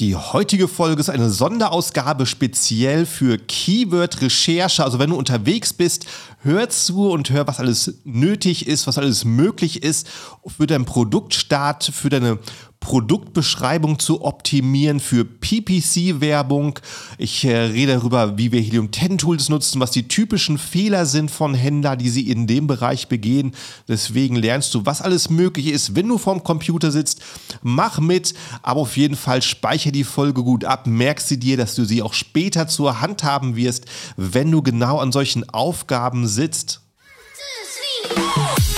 Die heutige Folge ist eine Sonderausgabe speziell für Keyword-Recherche. Also wenn du unterwegs bist, hör zu und hör, was alles nötig ist, was alles möglich ist für deinen Produktstart, für deine Produktbeschreibung zu optimieren für PPC-Werbung. Ich äh, rede darüber, wie wir Helium 10 Tools nutzen, was die typischen Fehler sind von Händlern, die sie in dem Bereich begehen. Deswegen lernst du, was alles möglich ist, wenn du vorm Computer sitzt. Mach mit, aber auf jeden Fall speichere die Folge gut ab. Merk sie dir, dass du sie auch später zur Hand haben wirst, wenn du genau an solchen Aufgaben sitzt. One, two,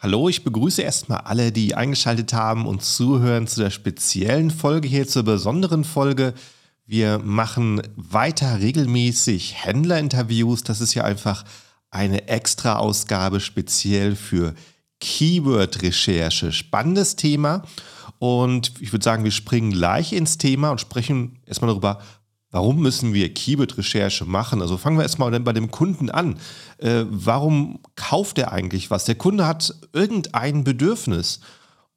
Hallo, ich begrüße erstmal alle, die eingeschaltet haben und zuhören zu der speziellen Folge hier, zur besonderen Folge. Wir machen weiter regelmäßig Händlerinterviews. Das ist ja einfach eine extra Ausgabe speziell für Keyword-Recherche. Spannendes Thema. Und ich würde sagen, wir springen gleich ins Thema und sprechen erstmal darüber, Warum müssen wir Keyword-Recherche machen? Also fangen wir erstmal bei dem Kunden an. Äh, warum kauft er eigentlich was? Der Kunde hat irgendein Bedürfnis.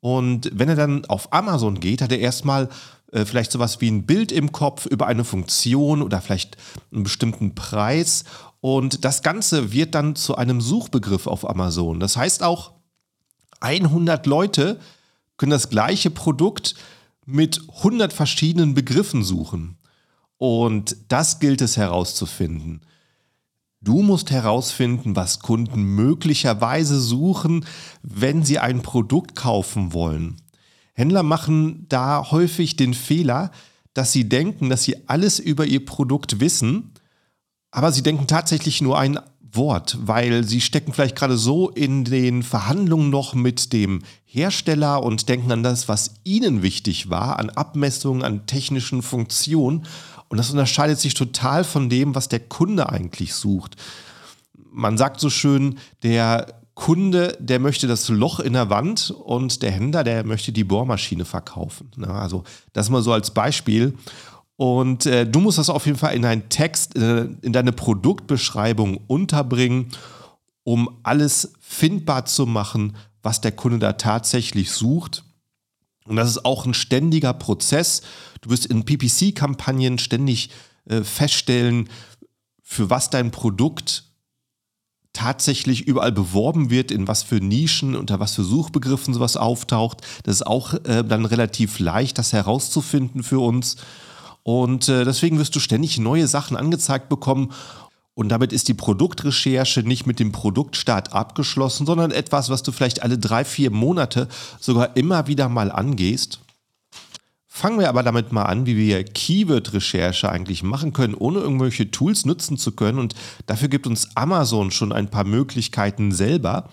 Und wenn er dann auf Amazon geht, hat er erstmal äh, vielleicht sowas wie ein Bild im Kopf über eine Funktion oder vielleicht einen bestimmten Preis. Und das Ganze wird dann zu einem Suchbegriff auf Amazon. Das heißt auch, 100 Leute können das gleiche Produkt mit 100 verschiedenen Begriffen suchen. Und das gilt es herauszufinden. Du musst herausfinden, was Kunden möglicherweise suchen, wenn sie ein Produkt kaufen wollen. Händler machen da häufig den Fehler, dass sie denken, dass sie alles über ihr Produkt wissen, aber sie denken tatsächlich nur ein Wort, weil sie stecken vielleicht gerade so in den Verhandlungen noch mit dem Hersteller und denken an das, was ihnen wichtig war, an Abmessungen, an technischen Funktionen und das unterscheidet sich total von dem, was der Kunde eigentlich sucht. Man sagt so schön, der Kunde, der möchte das Loch in der Wand und der Händler, der möchte die Bohrmaschine verkaufen. Also das mal so als Beispiel. Und äh, du musst das auf jeden Fall in deinen Text, äh, in deine Produktbeschreibung unterbringen, um alles findbar zu machen, was der Kunde da tatsächlich sucht. Und das ist auch ein ständiger Prozess. Du wirst in PPC-Kampagnen ständig äh, feststellen, für was dein Produkt tatsächlich überall beworben wird, in was für Nischen, unter was für Suchbegriffen sowas auftaucht. Das ist auch äh, dann relativ leicht, das herauszufinden für uns. Und äh, deswegen wirst du ständig neue Sachen angezeigt bekommen. Und damit ist die Produktrecherche nicht mit dem Produktstart abgeschlossen, sondern etwas, was du vielleicht alle drei, vier Monate sogar immer wieder mal angehst. Fangen wir aber damit mal an, wie wir Keyword-Recherche eigentlich machen können, ohne irgendwelche Tools nutzen zu können. Und dafür gibt uns Amazon schon ein paar Möglichkeiten selber.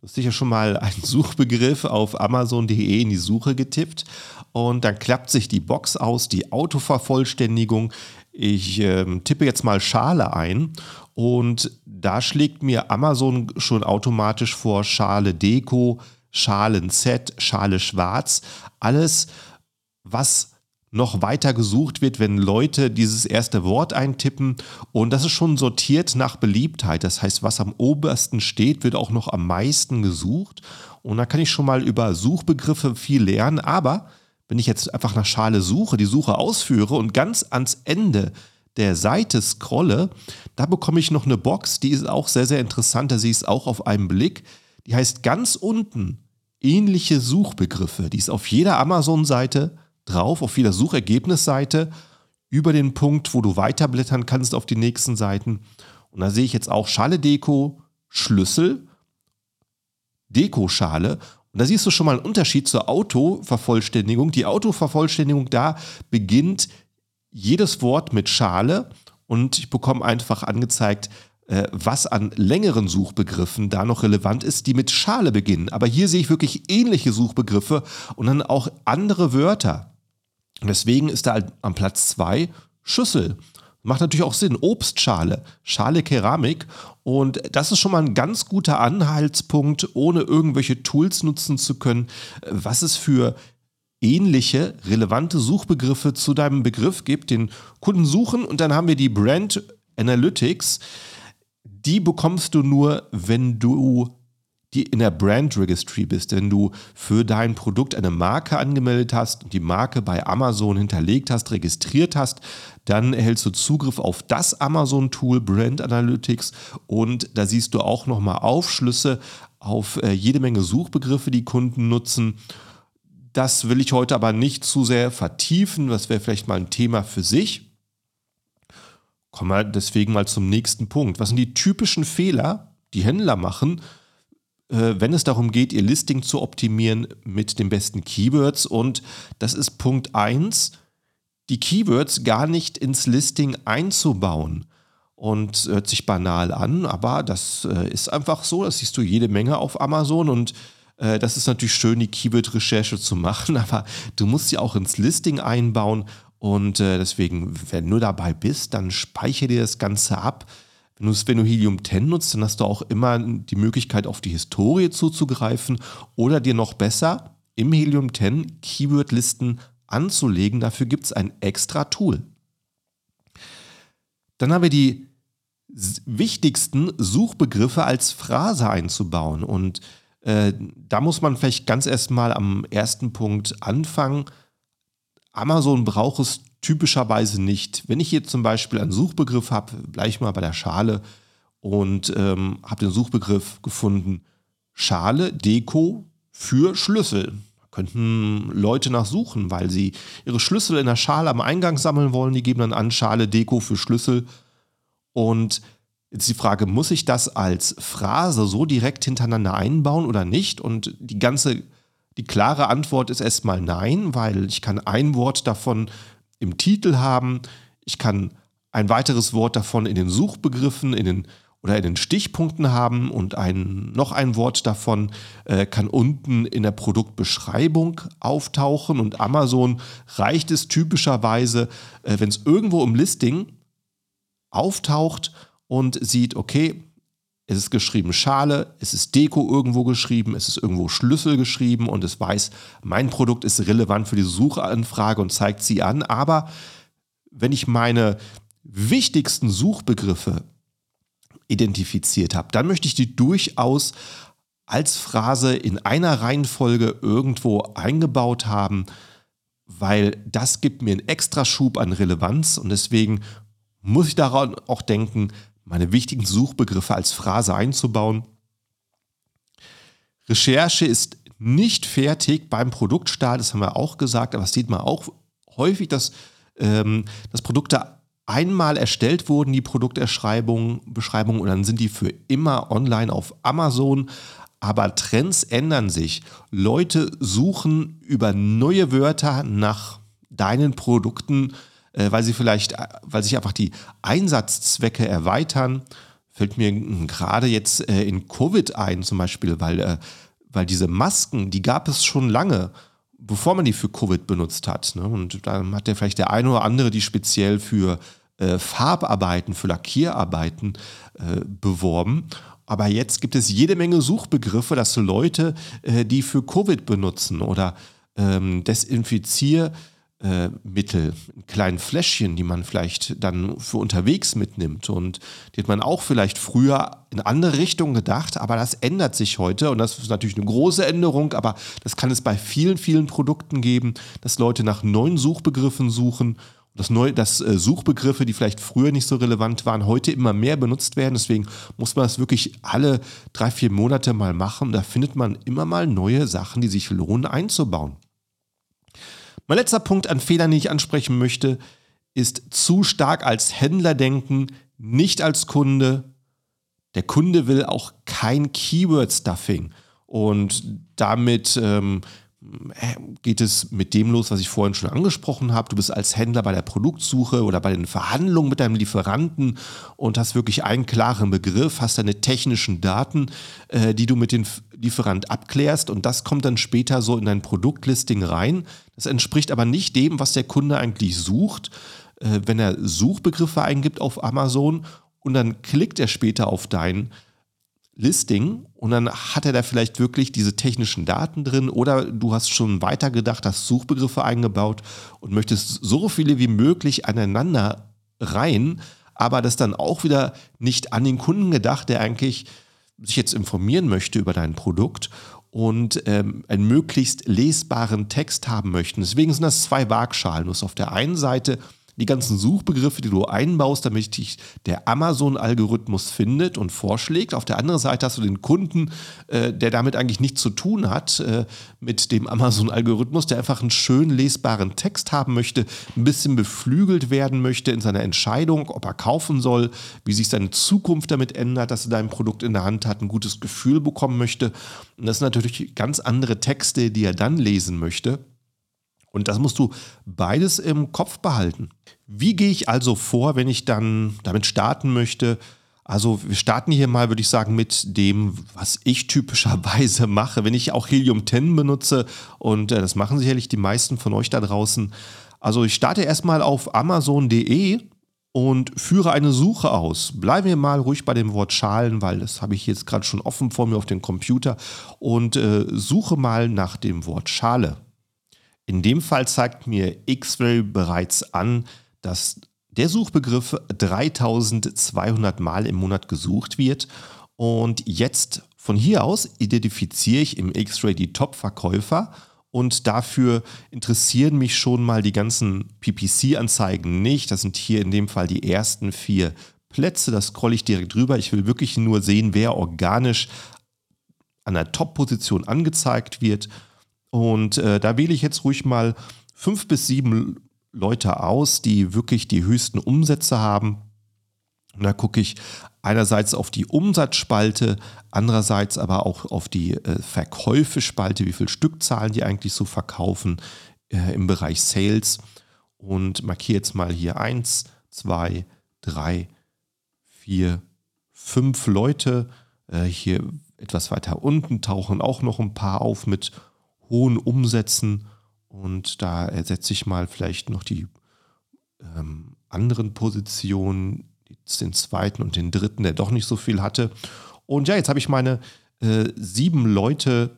Du hast sicher schon mal einen Suchbegriff auf amazon.de in die Suche getippt und dann klappt sich die Box aus, die Autovervollständigung. Ich äh, tippe jetzt mal Schale ein und da schlägt mir Amazon schon automatisch vor Schale Deko, Schalen Set, Schale Schwarz. Alles, was noch weiter gesucht wird, wenn Leute dieses erste Wort eintippen. Und das ist schon sortiert nach Beliebtheit. Das heißt, was am obersten steht, wird auch noch am meisten gesucht. Und da kann ich schon mal über Suchbegriffe viel lernen. Aber wenn ich jetzt einfach nach Schale suche, die Suche ausführe und ganz ans Ende der Seite scrolle, da bekomme ich noch eine Box, die ist auch sehr, sehr interessant. Da sehe ich es auch auf einen Blick. Die heißt ganz unten ähnliche Suchbegriffe. Die ist auf jeder Amazon-Seite drauf, auf jeder Suchergebnisseite, über den Punkt, wo du weiterblättern kannst auf die nächsten Seiten. Und da sehe ich jetzt auch Schale Deko, Schlüssel, Dekoschale und da siehst du schon mal einen Unterschied zur Autovervollständigung. Die Autovervollständigung, da beginnt jedes Wort mit Schale und ich bekomme einfach angezeigt, äh, was an längeren Suchbegriffen da noch relevant ist, die mit Schale beginnen. Aber hier sehe ich wirklich ähnliche Suchbegriffe und dann auch andere Wörter. Deswegen ist da halt am Platz 2 Schüssel. Macht natürlich auch Sinn. Obstschale, Schale Keramik. Und das ist schon mal ein ganz guter Anhaltspunkt, ohne irgendwelche Tools nutzen zu können, was es für ähnliche, relevante Suchbegriffe zu deinem Begriff gibt, den Kunden suchen. Und dann haben wir die Brand Analytics. Die bekommst du nur, wenn du die in der Brand Registry bist, wenn du für dein Produkt eine Marke angemeldet hast und die Marke bei Amazon hinterlegt hast, registriert hast, dann erhältst du Zugriff auf das Amazon-Tool Brand Analytics und da siehst du auch nochmal Aufschlüsse auf äh, jede Menge Suchbegriffe, die Kunden nutzen. Das will ich heute aber nicht zu sehr vertiefen, das wäre vielleicht mal ein Thema für sich. Kommen wir deswegen mal zum nächsten Punkt. Was sind die typischen Fehler, die Händler machen, wenn es darum geht, ihr Listing zu optimieren mit den besten Keywords. Und das ist Punkt 1, die Keywords gar nicht ins Listing einzubauen. Und hört sich banal an, aber das äh, ist einfach so. Das siehst du jede Menge auf Amazon und äh, das ist natürlich schön, die Keyword-Recherche zu machen, aber du musst sie auch ins Listing einbauen. Und deswegen, wenn du dabei bist, dann speichere dir das Ganze ab du, wenn du Helium 10 nutzt, dann hast du auch immer die Möglichkeit, auf die Historie zuzugreifen oder dir noch besser im Helium 10 Keyword-Listen anzulegen. Dafür gibt es ein extra Tool. Dann haben wir die wichtigsten Suchbegriffe als Phrase einzubauen. Und äh, da muss man vielleicht ganz erstmal am ersten Punkt anfangen. Amazon braucht es typischerweise nicht. Wenn ich hier zum Beispiel einen Suchbegriff habe, bleibe ich mal bei der Schale und ähm, habe den Suchbegriff gefunden, Schale, Deko für Schlüssel. Da könnten Leute nachsuchen, weil sie ihre Schlüssel in der Schale am Eingang sammeln wollen. Die geben dann an Schale, Deko für Schlüssel. Und jetzt die Frage, muss ich das als Phrase so direkt hintereinander einbauen oder nicht? Und die ganze, die klare Antwort ist erstmal nein, weil ich kann ein Wort davon im Titel haben. Ich kann ein weiteres Wort davon in den Suchbegriffen, in den oder in den Stichpunkten haben und ein, noch ein Wort davon äh, kann unten in der Produktbeschreibung auftauchen. Und Amazon reicht es typischerweise, äh, wenn es irgendwo im Listing auftaucht und sieht, okay, es ist geschrieben Schale, es ist Deko irgendwo geschrieben, es ist irgendwo Schlüssel geschrieben und es weiß, mein Produkt ist relevant für die Suchanfrage und zeigt sie an. Aber wenn ich meine wichtigsten Suchbegriffe identifiziert habe, dann möchte ich die durchaus als Phrase in einer Reihenfolge irgendwo eingebaut haben, weil das gibt mir einen extra Schub an Relevanz und deswegen muss ich daran auch denken, meine wichtigen Suchbegriffe als Phrase einzubauen. Recherche ist nicht fertig beim Produktstart, das haben wir auch gesagt, aber das sieht man auch häufig, dass, ähm, dass Produkte einmal erstellt wurden, die Produkterschreibung, Beschreibung, und dann sind die für immer online auf Amazon. Aber Trends ändern sich. Leute suchen über neue Wörter nach deinen Produkten weil sie vielleicht, äh, weil sich einfach die Einsatzzwecke erweitern. Fällt mir gerade jetzt äh, in Covid ein, zum Beispiel, weil, weil diese Masken, die gab es schon lange, bevor man die für Covid benutzt hat. Ne? Und dann hat ja vielleicht der eine oder andere die speziell für Farbarbeiten, für Lackierarbeiten beworben. Aber jetzt gibt es jede Menge Suchbegriffe, dass Leute, die für Covid benutzen oder ähm, Desinfizier, äh, Mittel, kleinen Fläschchen, die man vielleicht dann für unterwegs mitnimmt. Und die hat man auch vielleicht früher in andere Richtungen gedacht, aber das ändert sich heute. Und das ist natürlich eine große Änderung, aber das kann es bei vielen, vielen Produkten geben, dass Leute nach neuen Suchbegriffen suchen. Das neu, dass äh, Suchbegriffe, die vielleicht früher nicht so relevant waren, heute immer mehr benutzt werden. Deswegen muss man das wirklich alle drei, vier Monate mal machen. Da findet man immer mal neue Sachen, die sich lohnen einzubauen. Mein letzter Punkt an Fehlern, den ich ansprechen möchte, ist zu stark als Händler denken, nicht als Kunde. Der Kunde will auch kein Keyword-Stuffing. Und damit ähm, äh, geht es mit dem los, was ich vorhin schon angesprochen habe. Du bist als Händler bei der Produktsuche oder bei den Verhandlungen mit deinem Lieferanten und hast wirklich einen klaren Begriff, hast deine technischen Daten, äh, die du mit dem Lieferant abklärst und das kommt dann später so in dein Produktlisting rein. Das entspricht aber nicht dem, was der Kunde eigentlich sucht, äh, wenn er Suchbegriffe eingibt auf Amazon und dann klickt er später auf dein Listing und dann hat er da vielleicht wirklich diese technischen Daten drin oder du hast schon weitergedacht, hast Suchbegriffe eingebaut und möchtest so viele wie möglich aneinander rein, aber das dann auch wieder nicht an den Kunden gedacht, der eigentlich sich jetzt informieren möchte über dein Produkt und ähm, einen möglichst lesbaren Text haben möchten. Deswegen sind das zwei Waagschalen. Du hast auf der einen Seite die ganzen Suchbegriffe, die du einbaust, damit dich der Amazon-Algorithmus findet und vorschlägt. Auf der anderen Seite hast du den Kunden, äh, der damit eigentlich nichts zu tun hat, äh, mit dem Amazon-Algorithmus, der einfach einen schön lesbaren Text haben möchte, ein bisschen beflügelt werden möchte in seiner Entscheidung, ob er kaufen soll, wie sich seine Zukunft damit ändert, dass er dein Produkt in der Hand hat, ein gutes Gefühl bekommen möchte. Und das sind natürlich ganz andere Texte, die er dann lesen möchte. Und das musst du beides im Kopf behalten. Wie gehe ich also vor, wenn ich dann damit starten möchte? Also wir starten hier mal, würde ich sagen, mit dem, was ich typischerweise mache, wenn ich auch Helium 10 benutze. Und äh, das machen sicherlich die meisten von euch da draußen. Also ich starte erstmal auf amazon.de und führe eine Suche aus. Bleiben wir mal ruhig bei dem Wort Schalen, weil das habe ich jetzt gerade schon offen vor mir auf dem Computer und äh, suche mal nach dem Wort Schale. In dem Fall zeigt mir X-Ray bereits an, dass der Suchbegriff 3200 Mal im Monat gesucht wird. Und jetzt von hier aus identifiziere ich im X-Ray die Top-Verkäufer und dafür interessieren mich schon mal die ganzen PPC-Anzeigen nicht. Das sind hier in dem Fall die ersten vier Plätze. Das scrolle ich direkt drüber. Ich will wirklich nur sehen, wer organisch an der Top-Position angezeigt wird. Und äh, da wähle ich jetzt ruhig mal fünf bis sieben Leute aus, die wirklich die höchsten Umsätze haben. Und da gucke ich einerseits auf die Umsatzspalte, andererseits aber auch auf die äh, Verkäufespalte, wie viele Stückzahlen die eigentlich so verkaufen äh, im Bereich Sales. Und markiere jetzt mal hier eins, zwei, drei, vier, fünf Leute. Äh, hier etwas weiter unten tauchen auch noch ein paar auf mit hohen Umsätzen und da ersetze ich mal vielleicht noch die ähm, anderen Positionen, den zweiten und den dritten, der doch nicht so viel hatte. Und ja, jetzt habe ich meine äh, sieben Leute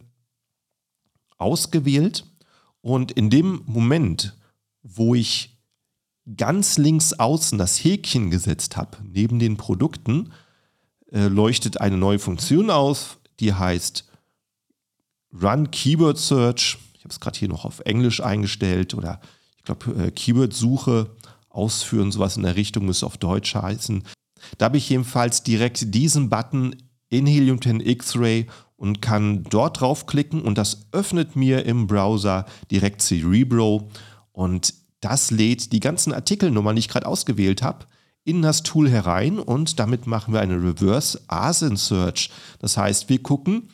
ausgewählt und in dem Moment, wo ich ganz links außen das Häkchen gesetzt habe, neben den Produkten, äh, leuchtet eine neue Funktion auf, die heißt Run Keyword Search. Ich habe es gerade hier noch auf Englisch eingestellt oder ich glaube äh, Keyword-Suche ausführen, sowas in der Richtung müsste auf Deutsch heißen. Da habe ich jedenfalls direkt diesen Button in Helium 10 X-Ray und kann dort draufklicken und das öffnet mir im Browser direkt Cerebro und das lädt die ganzen Artikelnummern, die ich gerade ausgewählt habe, in das Tool herein und damit machen wir eine Reverse ASIN Search. Das heißt, wir gucken,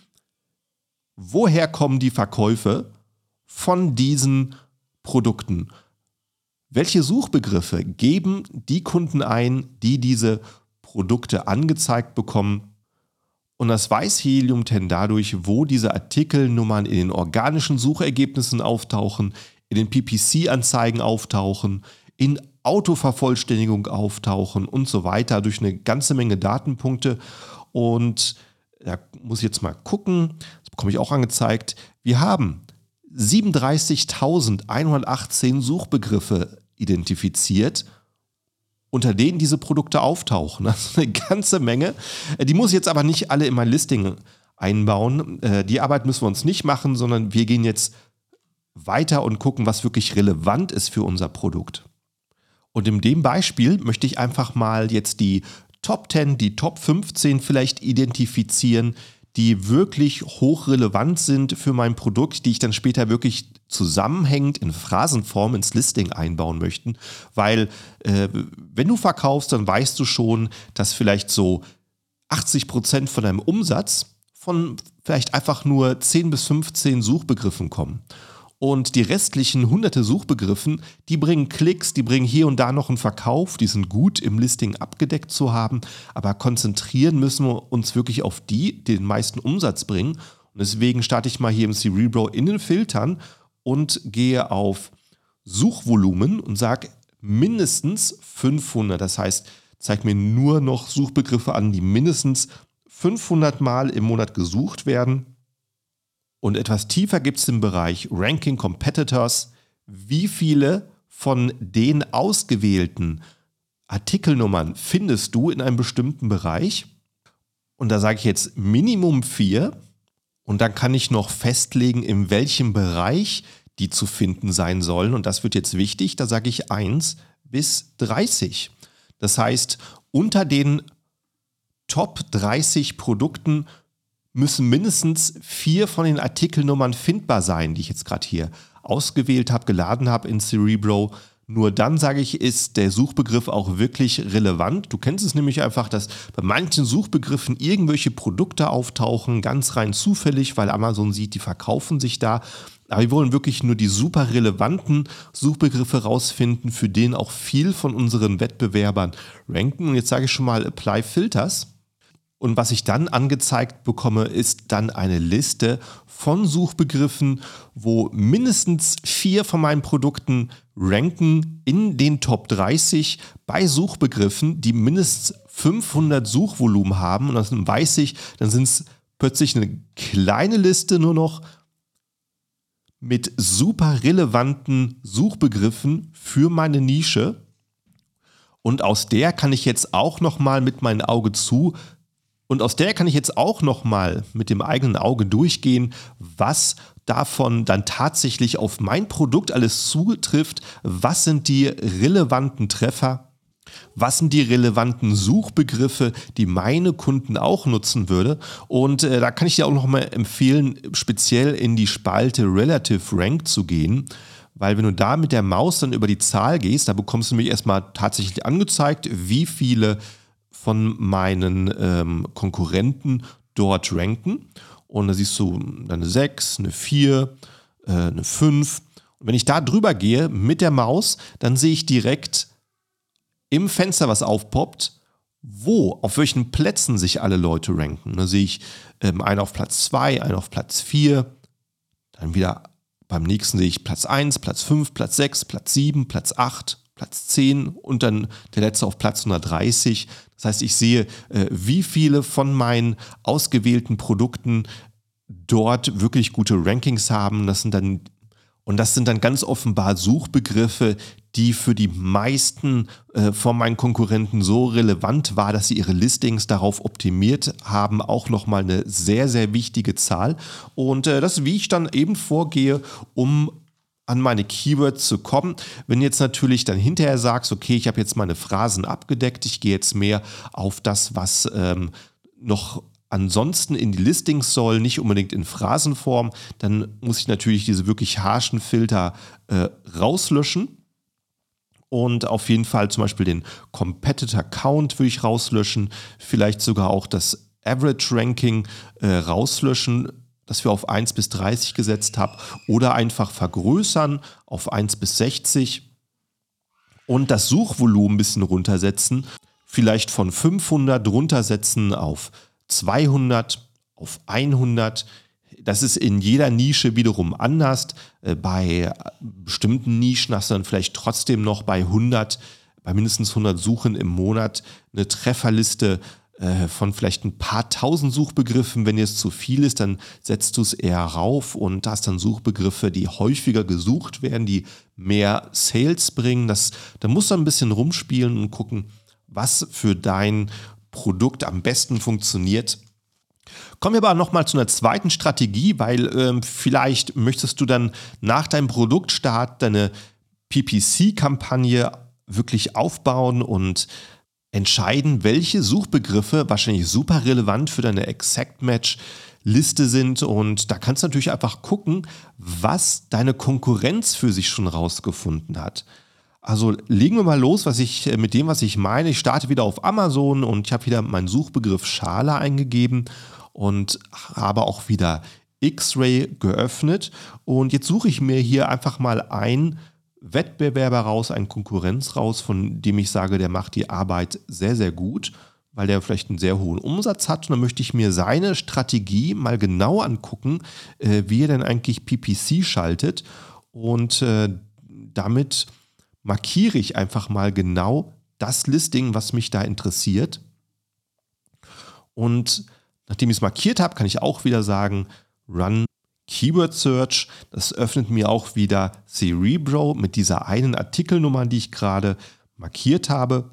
woher kommen die Verkäufe von diesen Produkten? Welche Suchbegriffe geben die Kunden ein, die diese Produkte angezeigt bekommen? Und das weiß Helium 10 dadurch, wo diese Artikelnummern in den organischen Suchergebnissen auftauchen, in den PPC-Anzeigen auftauchen, in Autovervollständigung auftauchen und so weiter durch eine ganze Menge Datenpunkte. Und da muss ich jetzt mal gucken, das bekomme ich auch angezeigt. Wir haben 37.118 Suchbegriffe identifiziert, unter denen diese Produkte auftauchen. Ist eine ganze Menge. Die muss ich jetzt aber nicht alle in mein Listing einbauen. Äh, die Arbeit müssen wir uns nicht machen, sondern wir gehen jetzt weiter und gucken, was wirklich relevant ist für unser Produkt. Und in dem Beispiel möchte ich einfach mal jetzt die Top 10, die Top 15 vielleicht identifizieren, die wirklich hochrelevant sind für mein Produkt, die ich dann später wirklich zusammenhängend in Phrasenform ins Listing einbauen möchten. Weil äh, wenn du verkaufst, dann weißt du schon, dass vielleicht so 80 Prozent von deinem Umsatz von vielleicht einfach nur 10 bis 15 Suchbegriffen kommen. Und die restlichen hunderte Suchbegriffen, die bringen Klicks, die bringen hier und da noch einen Verkauf, die sind gut im Listing abgedeckt zu haben, aber konzentrieren müssen wir uns wirklich auf die, die den meisten Umsatz bringen. Und deswegen starte ich mal hier im Cerebro in den Filtern und gehe auf Suchvolumen und sage mindestens 500. Das heißt, zeigt mir nur noch Suchbegriffe an, die mindestens 500 Mal im Monat gesucht werden. Und etwas tiefer gibt es den Bereich Ranking Competitors. Wie viele von den ausgewählten Artikelnummern findest du in einem bestimmten Bereich? Und da sage ich jetzt Minimum vier. Und dann kann ich noch festlegen, in welchem Bereich die zu finden sein sollen. Und das wird jetzt wichtig. Da sage ich 1 bis 30. Das heißt, unter den Top 30 Produkten müssen mindestens vier von den Artikelnummern findbar sein, die ich jetzt gerade hier ausgewählt habe, geladen habe in Cerebro. Nur dann sage ich, ist der Suchbegriff auch wirklich relevant. Du kennst es nämlich einfach, dass bei manchen Suchbegriffen irgendwelche Produkte auftauchen, ganz rein zufällig, weil Amazon sieht, die verkaufen sich da. Aber wir wollen wirklich nur die super relevanten Suchbegriffe rausfinden, für den auch viel von unseren Wettbewerbern ranken. Und jetzt sage ich schon mal Apply Filters. Und was ich dann angezeigt bekomme, ist dann eine Liste von Suchbegriffen, wo mindestens vier von meinen Produkten ranken in den Top 30 bei Suchbegriffen, die mindestens 500 Suchvolumen haben. Und dann weiß ich, dann sind es plötzlich eine kleine Liste nur noch mit super relevanten Suchbegriffen für meine Nische. Und aus der kann ich jetzt auch noch mal mit meinem Auge zu und aus der kann ich jetzt auch nochmal mit dem eigenen Auge durchgehen, was davon dann tatsächlich auf mein Produkt alles zutrifft. Was sind die relevanten Treffer? Was sind die relevanten Suchbegriffe, die meine Kunden auch nutzen würde? Und äh, da kann ich dir auch nochmal empfehlen, speziell in die Spalte Relative Rank zu gehen. Weil wenn du da mit der Maus dann über die Zahl gehst, da bekommst du nämlich erstmal tatsächlich angezeigt, wie viele von meinen ähm, Konkurrenten dort ranken. Und da siehst du eine 6, eine 4, äh, eine 5. Und wenn ich da drüber gehe mit der Maus, dann sehe ich direkt im Fenster, was aufpoppt, wo, auf welchen Plätzen sich alle Leute ranken. Da sehe ich ähm, einen auf Platz 2, einen auf Platz 4, dann wieder beim nächsten sehe ich Platz 1, Platz 5, Platz 6, Platz 7, Platz 8, Platz 10 und dann der letzte auf Platz 130. Das heißt, ich sehe, äh, wie viele von meinen ausgewählten Produkten dort wirklich gute Rankings haben. Das sind dann und das sind dann ganz offenbar Suchbegriffe, die für die meisten äh, von meinen Konkurrenten so relevant war, dass sie ihre Listings darauf optimiert haben. Auch nochmal eine sehr, sehr wichtige Zahl. Und äh, das, wie ich dann eben vorgehe, um an meine Keywords zu kommen. Wenn jetzt natürlich dann hinterher sagst, okay, ich habe jetzt meine Phrasen abgedeckt, ich gehe jetzt mehr auf das, was ähm, noch ansonsten in die Listings soll, nicht unbedingt in Phrasenform, dann muss ich natürlich diese wirklich harschen Filter äh, rauslöschen. Und auf jeden Fall zum Beispiel den Competitor Count würde ich rauslöschen, vielleicht sogar auch das Average Ranking äh, rauslöschen, das wir auf 1 bis 30 gesetzt haben, oder einfach vergrößern auf 1 bis 60 und das Suchvolumen ein bisschen runtersetzen, vielleicht von 500 runtersetzen auf 200, auf 100. Das ist in jeder Nische wiederum anders. Äh, bei bestimmten Nischen hast du dann vielleicht trotzdem noch bei 100, bei mindestens 100 Suchen im Monat eine Trefferliste äh, von vielleicht ein paar tausend Suchbegriffen. Wenn jetzt zu viel ist, dann setzt du es eher rauf und hast dann Suchbegriffe, die häufiger gesucht werden, die mehr Sales bringen. Das, da musst du ein bisschen rumspielen und gucken, was für dein Produkt am besten funktioniert. Kommen wir aber nochmal zu einer zweiten Strategie, weil ähm, vielleicht möchtest du dann nach deinem Produktstart deine PPC-Kampagne wirklich aufbauen und entscheiden, welche Suchbegriffe wahrscheinlich super relevant für deine Exact Match Liste sind und da kannst du natürlich einfach gucken, was deine Konkurrenz für sich schon rausgefunden hat. Also legen wir mal los, was ich äh, mit dem, was ich meine. Ich starte wieder auf Amazon und ich habe wieder meinen Suchbegriff Schale eingegeben und habe auch wieder X-Ray geöffnet. Und jetzt suche ich mir hier einfach mal einen Wettbewerber raus, einen Konkurrenz raus, von dem ich sage, der macht die Arbeit sehr, sehr gut, weil der vielleicht einen sehr hohen Umsatz hat. Und dann möchte ich mir seine Strategie mal genau angucken, äh, wie er denn eigentlich PPC schaltet. Und äh, damit markiere ich einfach mal genau das Listing, was mich da interessiert. Und nachdem ich es markiert habe, kann ich auch wieder sagen, Run Keyword Search. Das öffnet mir auch wieder Cerebro mit dieser einen Artikelnummer, die ich gerade markiert habe.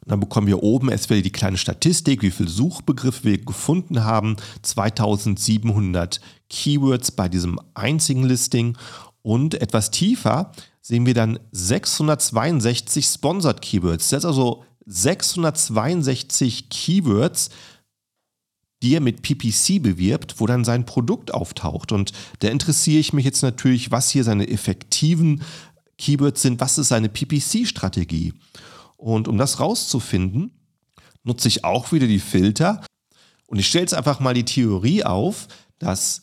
Und dann bekommen wir oben erst wieder die kleine Statistik, wie viele Suchbegriffe wir gefunden haben. 2700 Keywords bei diesem einzigen Listing. Und etwas tiefer sehen wir dann 662 Sponsored Keywords. Das ist also 662 Keywords, die er mit PPC bewirbt, wo dann sein Produkt auftaucht. Und da interessiere ich mich jetzt natürlich, was hier seine effektiven Keywords sind, was ist seine PPC-Strategie. Und um das rauszufinden, nutze ich auch wieder die Filter. Und ich stelle jetzt einfach mal die Theorie auf, dass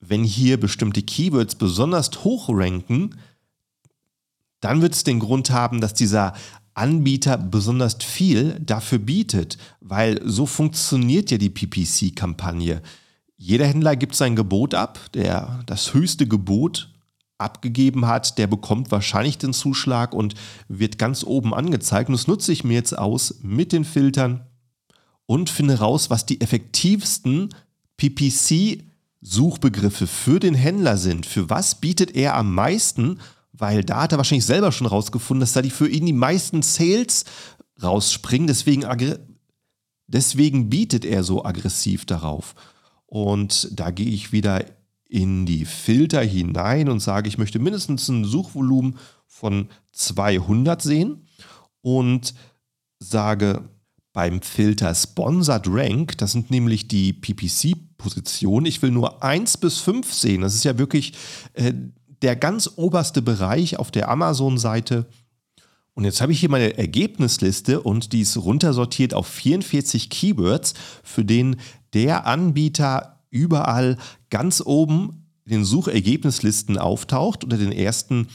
wenn hier bestimmte Keywords besonders hoch ranken, dann wird es den Grund haben, dass dieser Anbieter besonders viel dafür bietet, weil so funktioniert ja die PPC-Kampagne. Jeder Händler gibt sein Gebot ab, der das höchste Gebot abgegeben hat, der bekommt wahrscheinlich den Zuschlag und wird ganz oben angezeigt. Und das nutze ich mir jetzt aus mit den Filtern und finde raus, was die effektivsten PPC-Suchbegriffe für den Händler sind. Für was bietet er am meisten weil da hat er wahrscheinlich selber schon rausgefunden, dass da die für ihn die meisten Sales rausspringen. Deswegen, deswegen bietet er so aggressiv darauf. Und da gehe ich wieder in die Filter hinein und sage, ich möchte mindestens ein Suchvolumen von 200 sehen und sage beim Filter Sponsored Rank, das sind nämlich die PPC-Positionen, ich will nur 1 bis 5 sehen. Das ist ja wirklich äh, der ganz oberste Bereich auf der Amazon-Seite. Und jetzt habe ich hier meine Ergebnisliste und die ist runtersortiert auf 44 Keywords, für den der Anbieter überall ganz oben in den Suchergebnislisten auftaucht, unter den ersten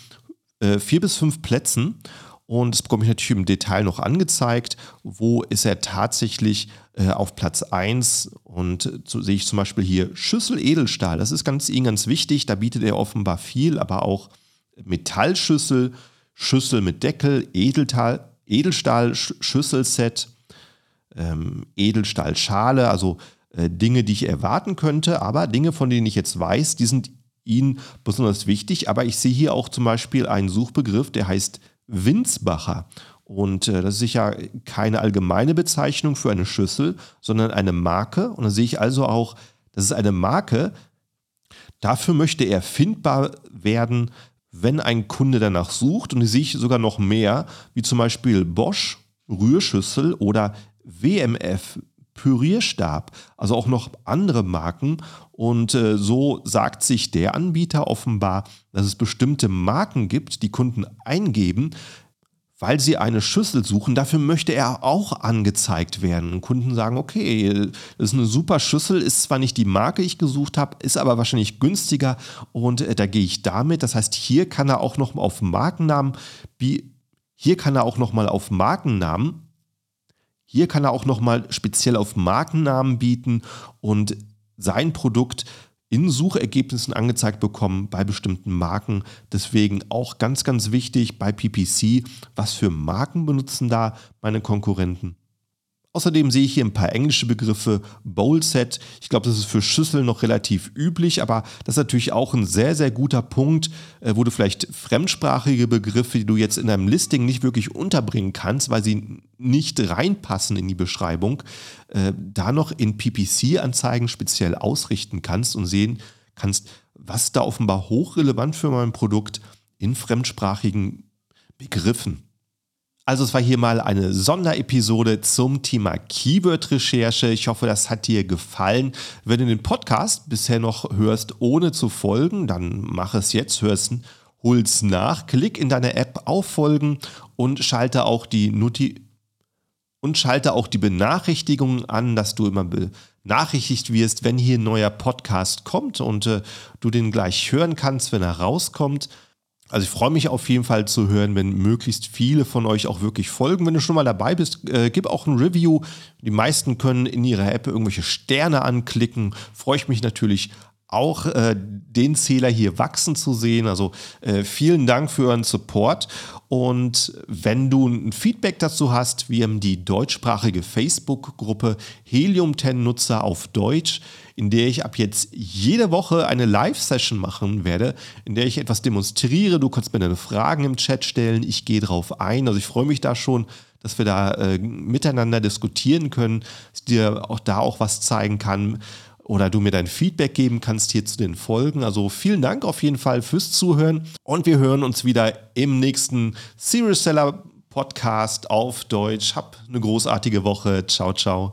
äh, vier bis fünf Plätzen. Und das bekomme ich natürlich im Detail noch angezeigt. Wo ist er tatsächlich äh, auf Platz 1? Und so sehe ich zum Beispiel hier Schüssel Edelstahl. Das ist ganz, ihm ganz wichtig. Da bietet er offenbar viel, aber auch Metallschüssel, Schüssel mit Deckel, Edelstahl, Edelstahl Schüsselset, ähm, Edelstahlschale, also äh, Dinge, die ich erwarten könnte, aber Dinge, von denen ich jetzt weiß, die sind Ihnen besonders wichtig. Aber ich sehe hier auch zum Beispiel einen Suchbegriff, der heißt Winsbacher. Und äh, das ist sicher keine allgemeine Bezeichnung für eine Schüssel, sondern eine Marke. Und da sehe ich also auch, das ist eine Marke. Dafür möchte er findbar werden, wenn ein Kunde danach sucht. Und die sehe ich sogar noch mehr, wie zum Beispiel Bosch, Rührschüssel oder WMF, Pürierstab, also auch noch andere Marken. Und äh, so sagt sich der Anbieter offenbar, dass es bestimmte Marken gibt, die Kunden eingeben, weil sie eine Schüssel suchen. Dafür möchte er auch angezeigt werden. Und Kunden sagen, okay, das ist eine super Schüssel, ist zwar nicht die Marke, die ich gesucht habe, ist aber wahrscheinlich günstiger und äh, da gehe ich damit. Das heißt, hier kann er auch noch auf Markennamen, hier kann er auch noch mal auf Markennamen hier kann er auch nochmal speziell auf Markennamen bieten und sein Produkt in Suchergebnissen angezeigt bekommen bei bestimmten Marken. Deswegen auch ganz, ganz wichtig bei PPC, was für Marken benutzen da meine Konkurrenten. Außerdem sehe ich hier ein paar englische Begriffe, Bowl Set. Ich glaube, das ist für Schüsseln noch relativ üblich, aber das ist natürlich auch ein sehr, sehr guter Punkt, äh, wo du vielleicht fremdsprachige Begriffe, die du jetzt in deinem Listing nicht wirklich unterbringen kannst, weil sie nicht reinpassen in die Beschreibung, äh, da noch in PPC-Anzeigen speziell ausrichten kannst und sehen kannst, was da offenbar hochrelevant für mein Produkt in fremdsprachigen Begriffen also es war hier mal eine Sonderepisode zum Thema Keyword-Recherche. Ich hoffe, das hat dir gefallen. Wenn du den Podcast bisher noch hörst, ohne zu folgen, dann mach es jetzt, hörst, hol's nach, klick in deine App auf Folgen und schalte auch die Noti und schalte auch die Benachrichtigungen an, dass du immer benachrichtigt wirst, wenn hier ein neuer Podcast kommt und äh, du den gleich hören kannst, wenn er rauskommt. Also ich freue mich auf jeden Fall zu hören, wenn möglichst viele von euch auch wirklich folgen. Wenn du schon mal dabei bist, äh, gib auch ein Review. Die meisten können in ihrer App irgendwelche Sterne anklicken. Freue ich mich natürlich auch äh, den Zähler hier wachsen zu sehen. Also äh, vielen Dank für euren Support. Und wenn du ein Feedback dazu hast, wir haben die deutschsprachige Facebook-Gruppe Helium 10 Nutzer auf Deutsch, in der ich ab jetzt jede Woche eine Live-Session machen werde, in der ich etwas demonstriere. Du kannst mir deine Fragen im Chat stellen. Ich gehe darauf ein. Also ich freue mich da schon dass wir da äh, miteinander diskutieren können, dass dir auch da auch was zeigen kann oder du mir dein Feedback geben kannst hier zu den Folgen. Also vielen Dank auf jeden Fall fürs Zuhören und wir hören uns wieder im nächsten Serious Seller Podcast auf Deutsch. Hab eine großartige Woche. Ciao, ciao.